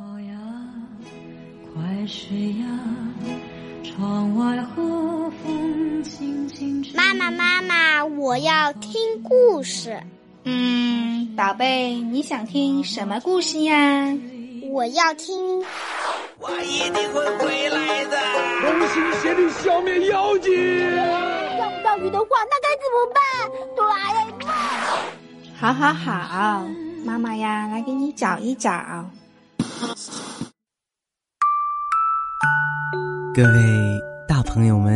宝呀，快睡呀，窗外和风轻轻吹。妈妈，妈妈，我要听故事。嗯，宝贝，你想听什么故事呀？我要听。我一定会回来的。同心协力消灭妖精。钓不到鱼的话，那该怎么办？哆啦 A 梦。好好好，妈妈呀，来给你找一找。各位大朋友们、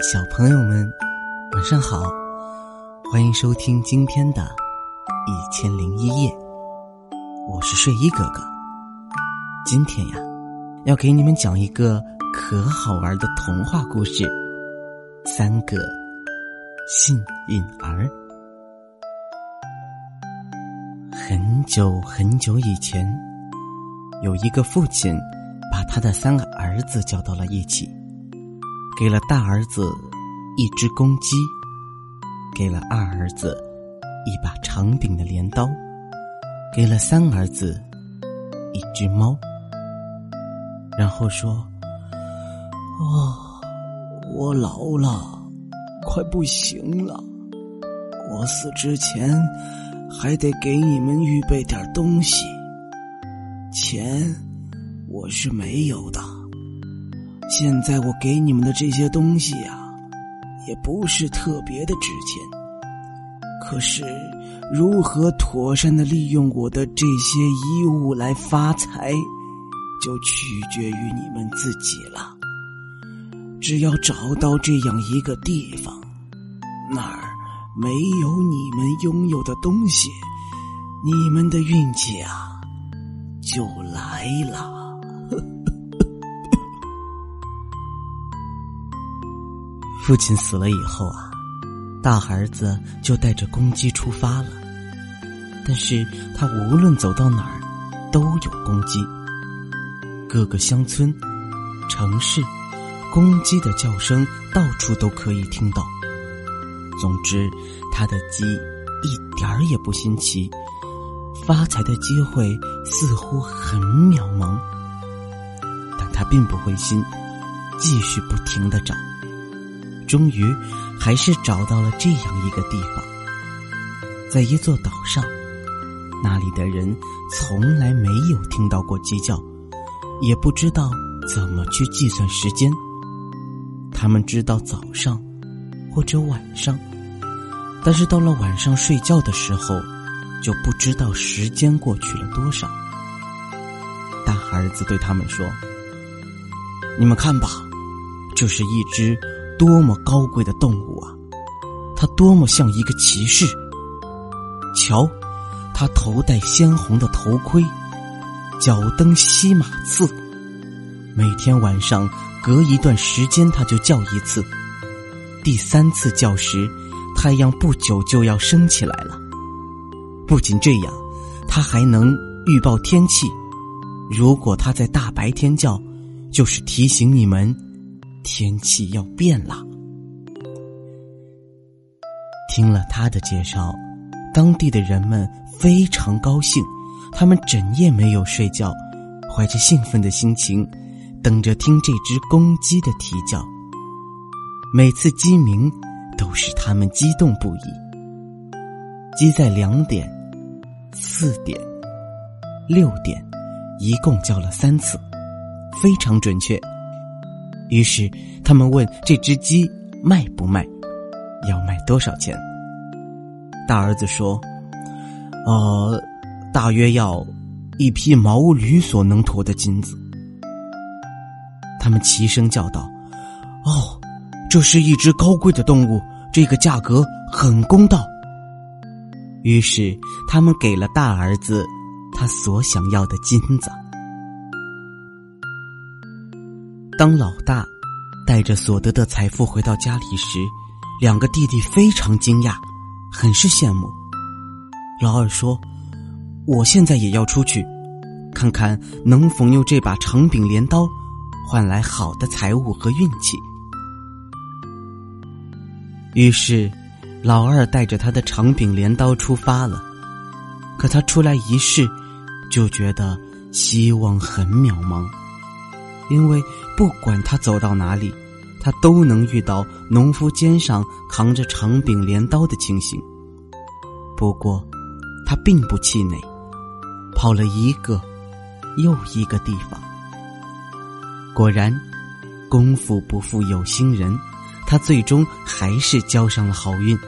小朋友们，晚上好！欢迎收听今天的《一千零一夜》，我是睡衣哥哥。今天呀，要给你们讲一个可好玩的童话故事——三个幸运儿。很久很久以前，有一个父亲把他的三个儿子叫到了一起，给了大儿子一只公鸡，给了二儿子一把长柄的镰刀，给了三儿子一只猫，然后说：“哦，我老了，快不行了，我死之前。”还得给你们预备点东西，钱我是没有的。现在我给你们的这些东西呀，也不是特别的值钱。可是，如何妥善的利用我的这些衣物来发财，就取决于你们自己了。只要找到这样一个地方，那儿。没有你们拥有的东西，你们的运气啊就来了。父亲死了以后啊，大儿子就带着公鸡出发了。但是他无论走到哪儿，都有公鸡。各个乡村、城市，公鸡的叫声到处都可以听到。总之，他的鸡一点儿也不新奇，发财的机会似乎很渺茫。但他并不灰心，继续不停的找，终于还是找到了这样一个地方，在一座岛上，那里的人从来没有听到过鸡叫，也不知道怎么去计算时间。他们知道早上。或者晚上，但是到了晚上睡觉的时候，就不知道时间过去了多少。大儿子对他们说：“你们看吧，这是一只多么高贵的动物啊！它多么像一个骑士。瞧，它头戴鲜红的头盔，脚蹬西马刺，每天晚上隔一段时间，它就叫一次。”第三次叫时，太阳不久就要升起来了。不仅这样，它还能预报天气。如果它在大白天叫，就是提醒你们天气要变了。听了他的介绍，当地的人们非常高兴，他们整夜没有睡觉，怀着兴奋的心情，等着听这只公鸡的啼叫。每次鸡鸣，都使他们激动不已。鸡在两点、四点、六点，一共叫了三次，非常准确。于是他们问这只鸡卖不卖，要卖多少钱？大儿子说：“呃，大约要一匹毛驴所能驮的金子。”他们齐声叫道：“哦！”这是一只高贵的动物，这个价格很公道。于是他们给了大儿子他所想要的金子。当老大带着所得的财富回到家里时，两个弟弟非常惊讶，很是羡慕。老二说：“我现在也要出去，看看能否用这把长柄镰刀换来好的财物和运气。”于是，老二带着他的长柄镰刀出发了。可他出来一试，就觉得希望很渺茫，因为不管他走到哪里，他都能遇到农夫肩上扛着长柄镰刀的情形。不过，他并不气馁，跑了一个又一个地方。果然，功夫不负有心人，他最终还是交上了好运。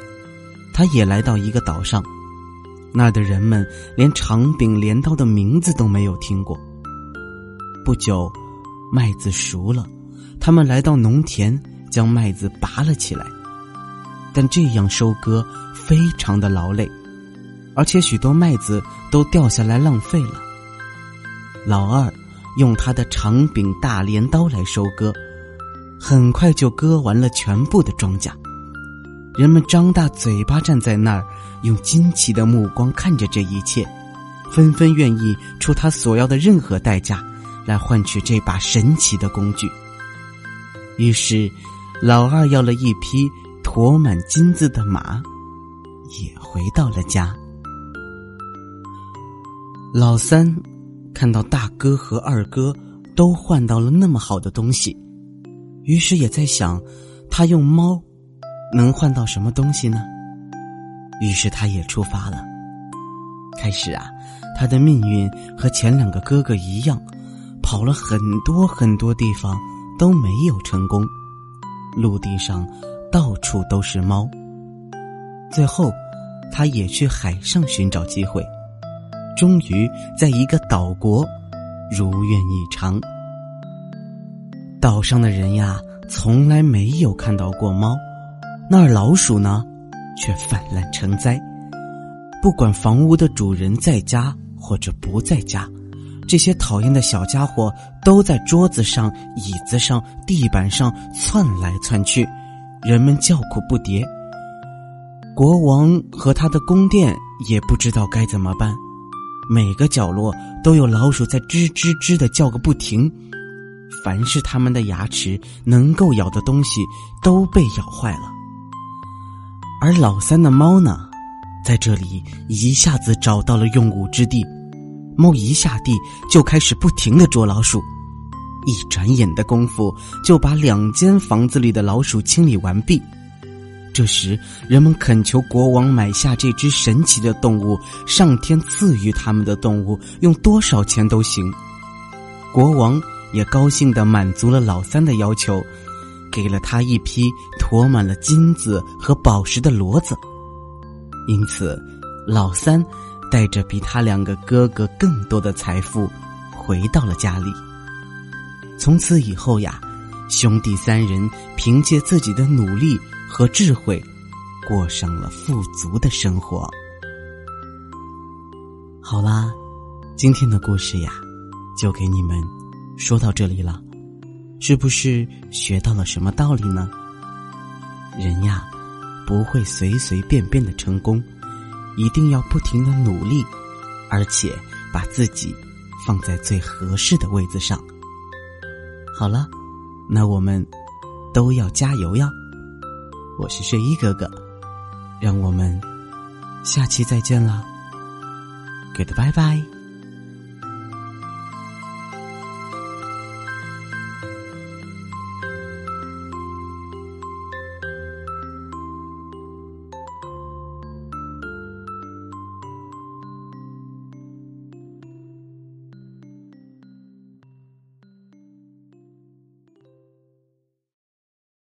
他也来到一个岛上。那儿的人们连长柄镰刀的名字都没有听过。不久，麦子熟了，他们来到农田，将麦子拔了起来。但这样收割非常的劳累，而且许多麦子都掉下来浪费了。老二用他的长柄大镰刀来收割，很快就割完了全部的庄稼。人们张大嘴巴站在那儿，用惊奇的目光看着这一切，纷纷愿意出他所要的任何代价，来换取这把神奇的工具。于是，老二要了一匹驮满金子的马，也回到了家。老三看到大哥和二哥都换到了那么好的东西，于是也在想，他用猫。能换到什么东西呢？于是他也出发了。开始啊，他的命运和前两个哥哥一样，跑了很多很多地方都没有成功。陆地上到处都是猫。最后，他也去海上寻找机会，终于在一个岛国如愿以偿。岛上的人呀，从来没有看到过猫。那儿老鼠呢，却泛滥成灾。不管房屋的主人在家或者不在家，这些讨厌的小家伙都在桌子上、椅子上、地板上窜来窜去，人们叫苦不迭。国王和他的宫殿也不知道该怎么办，每个角落都有老鼠在吱吱吱的叫个不停。凡是他们的牙齿能够咬的东西，都被咬坏了。而老三的猫呢，在这里一下子找到了用武之地。猫一下地就开始不停的捉老鼠，一转眼的功夫就把两间房子里的老鼠清理完毕。这时，人们恳求国王买下这只神奇的动物，上天赐予他们的动物，用多少钱都行。国王也高兴的满足了老三的要求。给了他一匹驮满了金子和宝石的骡子，因此，老三带着比他两个哥哥更多的财富回到了家里。从此以后呀，兄弟三人凭借自己的努力和智慧，过上了富足的生活。好啦，今天的故事呀，就给你们说到这里了。是不是学到了什么道理呢？人呀，不会随随便便的成功，一定要不停的努力，而且把自己放在最合适的位子上。好了，那我们都要加油呀！我是睡衣哥哥，让我们下期再见了，给的拜拜。